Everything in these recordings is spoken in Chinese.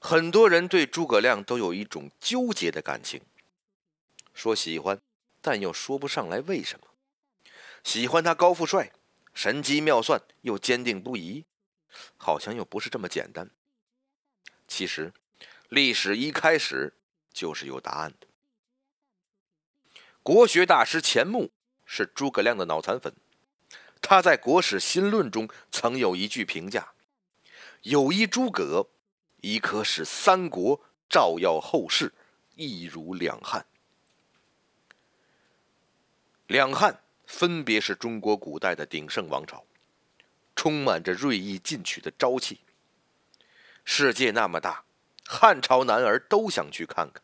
很多人对诸葛亮都有一种纠结的感情，说喜欢，但又说不上来为什么。喜欢他高富帅，神机妙算，又坚定不移，好像又不是这么简单。其实，历史一开始就是有答案的。国学大师钱穆是诸葛亮的脑残粉，他在《国史新论》中曾有一句评价：“有一诸葛。”亦可使三国照耀后世，一如两汉。两汉分别是中国古代的鼎盛王朝，充满着锐意进取的朝气。世界那么大，汉朝男儿都想去看看。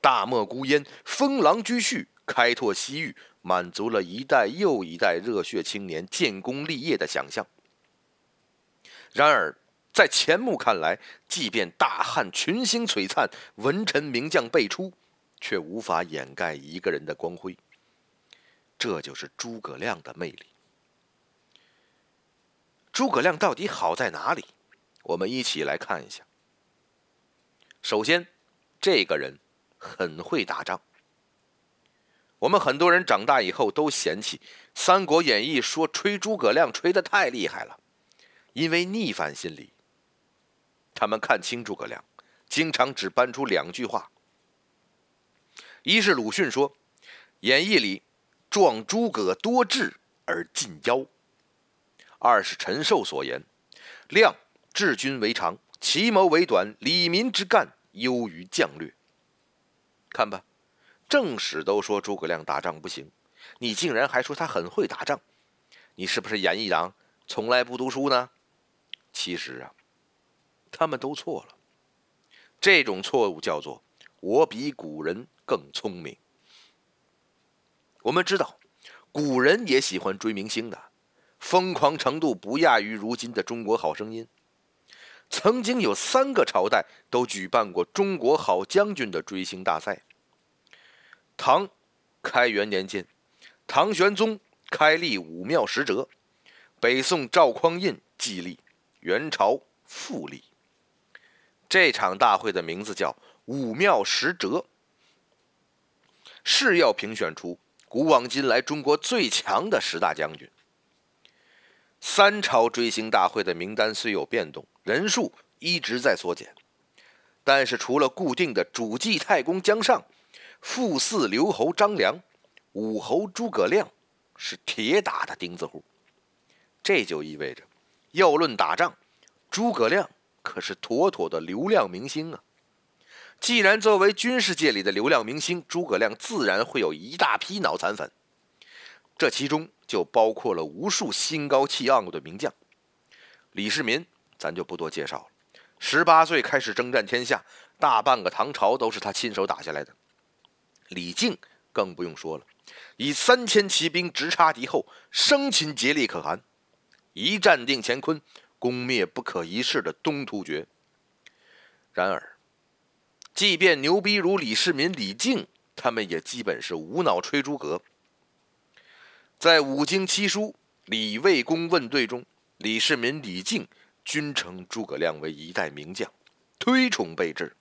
大漠孤烟，风狼居胥，开拓西域，满足了一代又一代热血青年建功立业的想象。然而，在钱穆看来，即便大汉群星璀璨，文臣名将辈出，却无法掩盖一个人的光辉。这就是诸葛亮的魅力。诸葛亮到底好在哪里？我们一起来看一下。首先，这个人很会打仗。我们很多人长大以后都嫌弃《三国演义》，说吹诸葛亮吹得太厉害了，因为逆反心理。他们看清诸葛亮，经常只搬出两句话：一是鲁迅说，《演义》里壮诸葛多智而近妖；二是陈寿所言，亮治军为长，其谋为短，理民之干优于将略。看吧，正史都说诸葛亮打仗不行，你竟然还说他很会打仗，你是不是演义党，从来不读书呢？其实啊。他们都错了，这种错误叫做“我比古人更聪明”。我们知道，古人也喜欢追明星的，疯狂程度不亚于如今的《中国好声音》。曾经有三个朝代都举办过“中国好将军”的追星大赛。唐开元年间，唐玄宗开立武庙十哲；北宋赵匡胤继立；元朝复立。这场大会的名字叫“武庙十哲”，是要评选出古往今来中国最强的十大将军。三朝追星大会的名单虽有变动，人数一直在缩减，但是除了固定的主祭太公姜尚、副祀刘侯张良、武侯诸葛亮是铁打的钉子户。这就意味着，要论打仗，诸葛亮。可是妥妥的流量明星啊！既然作为军事界里的流量明星，诸葛亮自然会有一大批脑残粉。这其中就包括了无数心高气傲的名将。李世民，咱就不多介绍了。十八岁开始征战天下，大半个唐朝都是他亲手打下来的。李靖更不用说了，以三千骑兵直插敌后，生擒竭力可汗，一战定乾坤。攻灭不可一世的东突厥。然而，即便牛逼如李世民、李靖，他们也基本是无脑吹诸葛。在五经七书《李卫公问对》中，李世民、李靖均称诸葛亮为一代名将，推崇备至。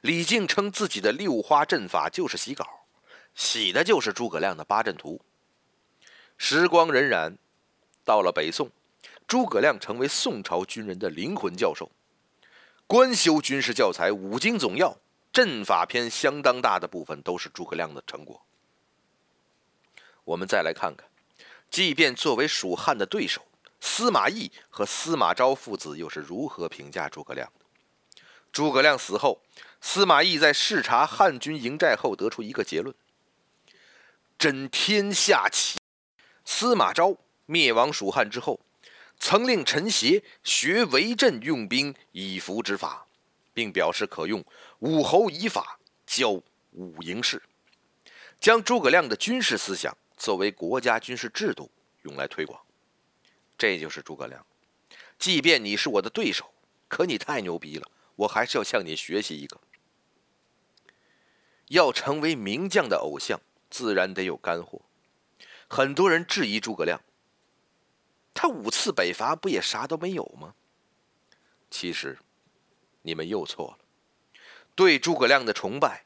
李靖称自己的六花阵法就是洗稿，洗的就是诸葛亮的八阵图。时光荏苒，到了北宋。诸葛亮成为宋朝军人的灵魂教授，官修军事教材《五经总要》，阵法篇相当大的部分都是诸葛亮的成果。我们再来看看，即便作为蜀汉的对手，司马懿和司马昭父子又是如何评价诸葛亮的？诸葛亮死后，司马懿在视察汉军营寨后得出一个结论：真天下奇。司马昭灭亡蜀汉之后。曾令陈协学围阵用兵以服之法，并表示可用武侯以法教武营士，将诸葛亮的军事思想作为国家军事制度用来推广。这就是诸葛亮。即便你是我的对手，可你太牛逼了，我还是要向你学习一个。要成为名将的偶像，自然得有干货。很多人质疑诸葛亮。五次北伐不也啥都没有吗？其实，你们又错了。对诸葛亮的崇拜，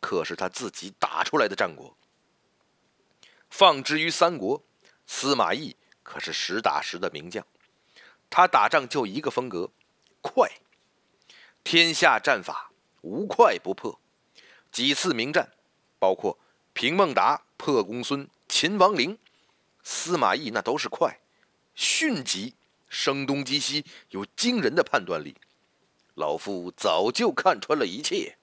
可是他自己打出来的战果。放之于三国，司马懿可是实打实的名将。他打仗就一个风格，快。天下战法无快不破，几次名战，包括平孟达、破公孙、秦王陵，司马懿那都是快，迅疾，声东击西，有惊人的判断力。老夫早就看穿了一切。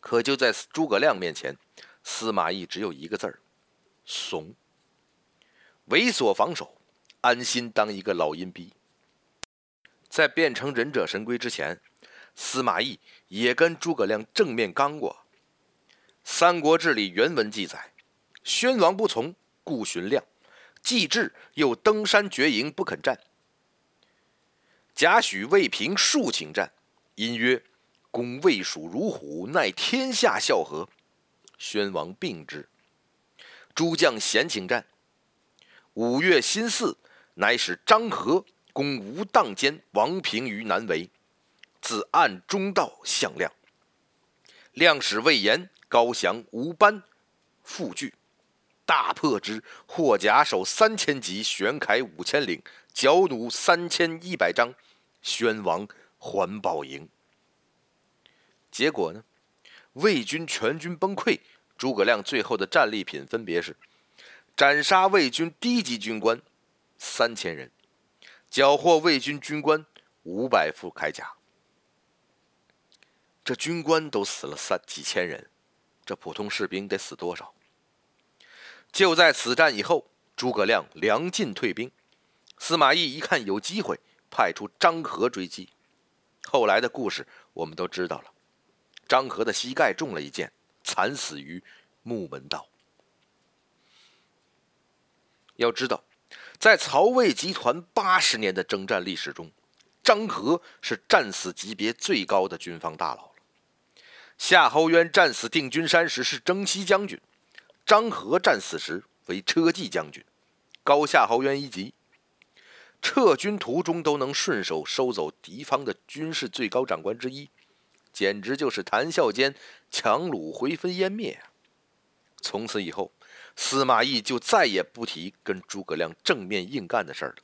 可就在诸葛亮面前，司马懿只有一个字儿：怂。猥琐防守，安心当一个老阴逼。在变成忍者神龟之前，司马懿也跟诸葛亮正面刚过。《三国志》里原文记载：“宣王不从，故寻亮；既至，又登山绝营，不肯战。贾诩、魏平数请战，因曰：‘公魏蜀如虎，奈天下笑何？’宣王病之。诸将咸请战。五月辛巳，乃使张合。”攻吴当间，王平于南围，自暗中道向亮。亮使魏延、高翔、吴班复拒，大破之。获甲首三千级，玄铠五千领，角弩三千一百张。宣王还报营。结果呢？魏军全军崩溃。诸葛亮最后的战利品分别是：斩杀魏军低级军官三千人。缴获魏军军官五百副铠甲，这军官都死了三几千人，这普通士兵得死多少？就在此战以后，诸葛亮粮尽退兵，司马懿一看有机会，派出张合追击。后来的故事我们都知道了，张合的膝盖中了一箭，惨死于木门道。要知道。在曹魏集团八十年的征战历史中，张合是战死级别最高的军方大佬了。夏侯渊战死定军山时是征西将军，张合战死时为车骑将军，高夏侯渊一级。撤军途中都能顺手收走敌方的军事最高长官之一，简直就是谈笑间强弩灰飞烟灭啊。从此以后。司马懿就再也不提跟诸葛亮正面硬干的事儿了。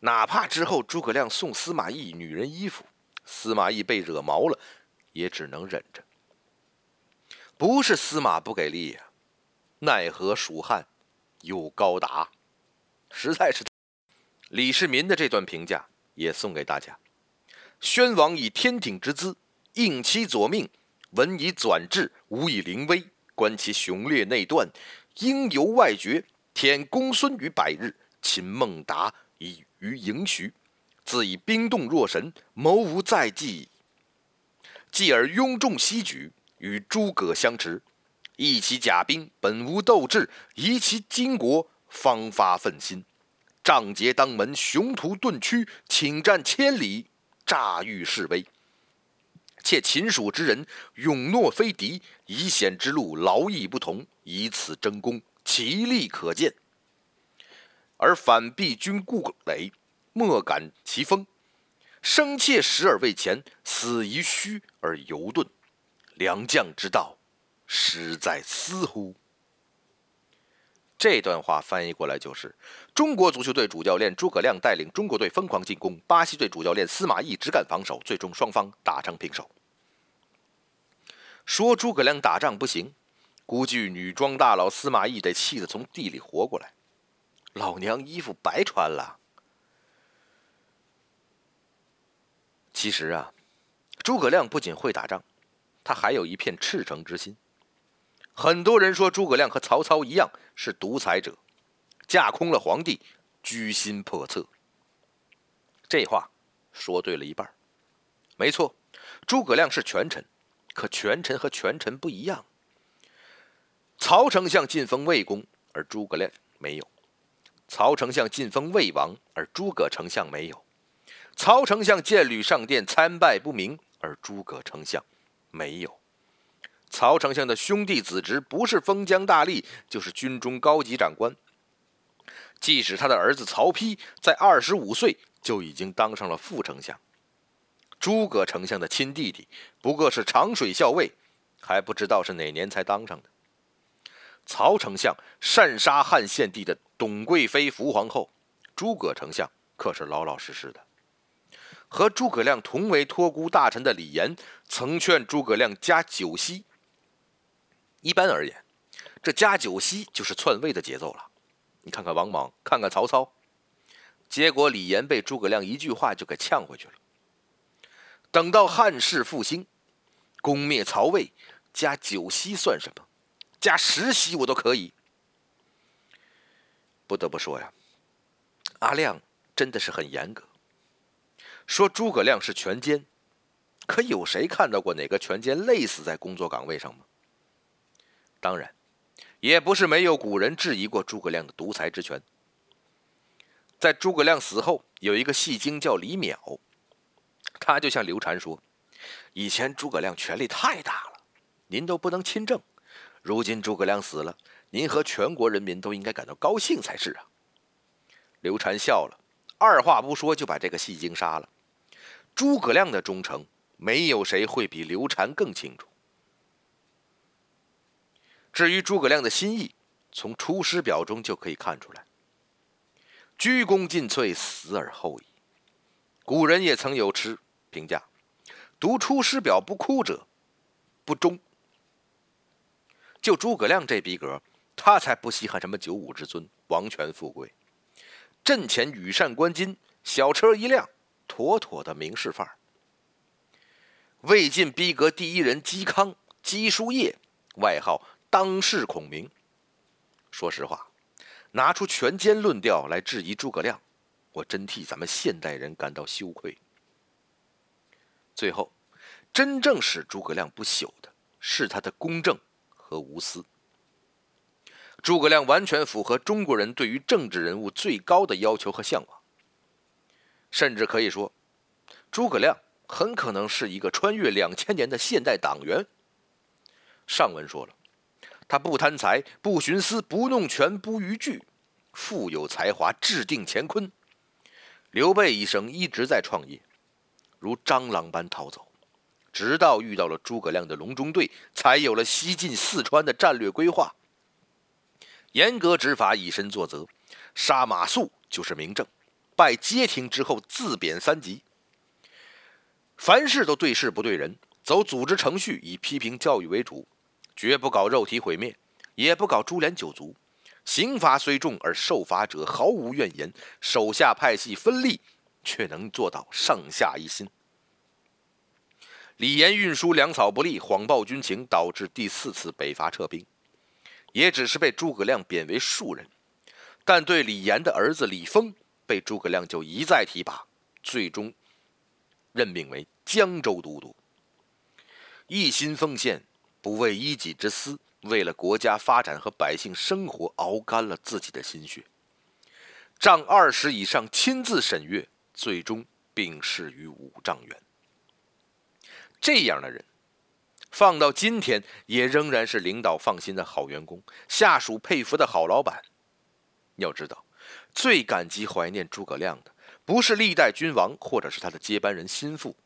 哪怕之后诸葛亮送司马懿女人衣服，司马懿被惹毛了，也只能忍着。不是司马不给力呀，奈何蜀汉有高达，实在是。李世民的这段评价也送给大家：宣王以天挺之姿，应其左命；文以转志，武以临危。观其雄烈内断，应由外绝。添公孙于百日，擒孟达以于营徐。自以兵动若神，谋无再计。继而拥众西举，与诸葛相持。益其甲兵，本无斗志；移其金国，方发愤心。仗节当门，雄图顿驱，请战千里，诈欲示威。且秦蜀之人勇诺非敌，以险之路劳逸不同，以此争功，其利可见。而反避军故垒，莫感其锋，生切时而未前，死于虚而犹钝。良将之道，实在似乎？这段话翻译过来就是：中国足球队主教练诸葛亮带领中国队疯狂进攻，巴西队主教练司马懿只敢防守，最终双方打成平手。说诸葛亮打仗不行，估计女装大佬司马懿得气得从地里活过来。老娘衣服白穿了。其实啊，诸葛亮不仅会打仗，他还有一片赤诚之心。很多人说诸葛亮和曹操一样是独裁者，架空了皇帝，居心叵测。这话说对了一半。没错，诸葛亮是权臣。可权臣和权臣不一样。曹丞相晋封魏公，而诸葛亮没有；曹丞相晋封魏王，而诸葛丞相没有；曹丞相见吕上殿参拜不明，而诸葛丞相没有。曹丞相的兄弟子侄不是封疆大吏，就是军中高级长官。即使他的儿子曹丕在二十五岁就已经当上了副丞相。诸葛丞相的亲弟弟，不过是长水校尉，还不知道是哪年才当上的。曹丞相擅杀汉献帝的董贵妃伏皇后，诸葛丞相可是老老实实的。和诸葛亮同为托孤大臣的李严，曾劝诸葛亮加九锡。一般而言，这加九锡就是篡位的节奏了。你看看王莽，看看曹操，结果李严被诸葛亮一句话就给呛回去了。等到汉室复兴，攻灭曹魏，加九锡算什么？加十锡我都可以。不得不说呀，阿亮真的是很严格。说诸葛亮是全奸，可有谁看到过哪个全奸累死在工作岗位上吗？当然，也不是没有古人质疑过诸葛亮的独裁之权。在诸葛亮死后，有一个戏精叫李淼，他就向刘禅说：“以前诸葛亮权力太大了，您都不能亲政。如今诸葛亮死了，您和全国人民都应该感到高兴才是啊。”刘禅笑了，二话不说就把这个戏精杀了。诸葛亮的忠诚，没有谁会比刘禅更清楚。至于诸葛亮的心意，从《出师表》中就可以看出来：“鞠躬尽瘁，死而后已。”古人也曾有诗评价：“读《出师表》不哭者，不忠。”就诸葛亮这逼格，他才不稀罕什么九五之尊、王权富贵。阵前羽扇纶巾，小车一辆。妥妥的名士范儿。魏晋逼格第一人嵇康，嵇叔夜，外号当世孔明。说实话，拿出权奸论调来质疑诸葛亮，我真替咱们现代人感到羞愧。最后，真正使诸葛亮不朽的是他的公正和无私。诸葛亮完全符合中国人对于政治人物最高的要求和向往。甚至可以说，诸葛亮很可能是一个穿越两千年的现代党员。上文说了，他不贪财，不徇私，不弄权，不逾矩，富有才华，制定乾坤。刘备一生一直在创业，如蟑螂般逃走，直到遇到了诸葛亮的隆中对，才有了西进四川的战略规划。严格执法，以身作则，杀马谡就是明证。拜街亭之后，自贬三级。凡事都对事不对人，走组织程序，以批评教育为主，绝不搞肉体毁灭，也不搞株连九族。刑罚虽重，而受罚者毫无怨言，手下派系分立，却能做到上下一心。李严运输粮草不利，谎报军情，导致第四次北伐撤兵，也只是被诸葛亮贬为庶人，但对李严的儿子李丰。被诸葛亮就一再提拔，最终任命为江州都督。一心奉献，不为一己之私，为了国家发展和百姓生活，熬干了自己的心血。丈二十以上，亲自审阅，最终病逝于五丈原。这样的人，放到今天也仍然是领导放心的好员工，下属佩服的好老板。要知道。最感激怀念诸葛亮的，不是历代君王，或者是他的接班人心腹，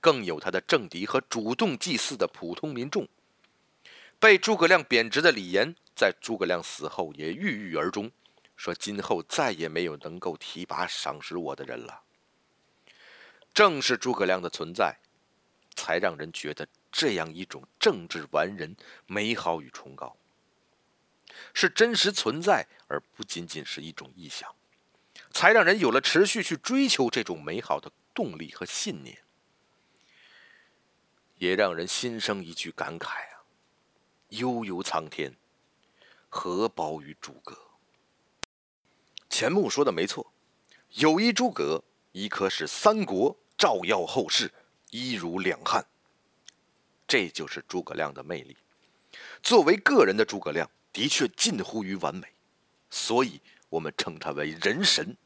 更有他的政敌和主动祭祀的普通民众。被诸葛亮贬值的李严，在诸葛亮死后也郁郁而终，说今后再也没有能够提拔赏识我的人了。正是诸葛亮的存在，才让人觉得这样一种政治完人美好与崇高。是真实存在，而不仅仅是一种臆想，才让人有了持续去追求这种美好的动力和信念，也让人心生一句感慨：悠悠苍天，何薄于诸葛？钱穆说的没错，有一诸葛，亦可使三国照耀后世，一如两汉。这就是诸葛亮的魅力。作为个人的诸葛亮。的确近乎于完美，所以我们称他为人神。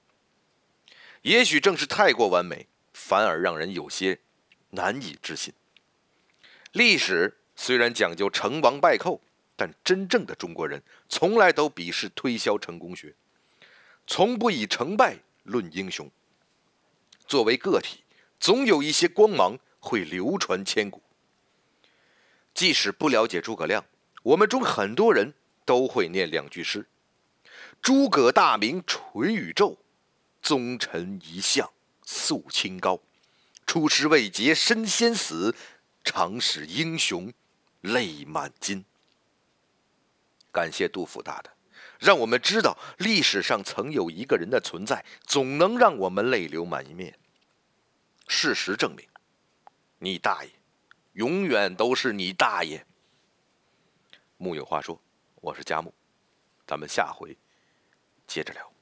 也许正是太过完美，反而让人有些难以置信。历史虽然讲究成王败寇，但真正的中国人从来都鄙视推销成功学，从不以成败论英雄。作为个体，总有一些光芒会流传千古。即使不了解诸葛亮，我们中很多人都会念两句诗：“诸葛大名垂宇宙，宗臣一向肃清高。出师未捷身先死，常使英雄泪满襟。”感谢杜甫大的，让我们知道历史上曾有一个人的存在，总能让我们泪流满面。事实证明，你大爷，永远都是你大爷。木有话说，我是佳木，咱们下回接着聊。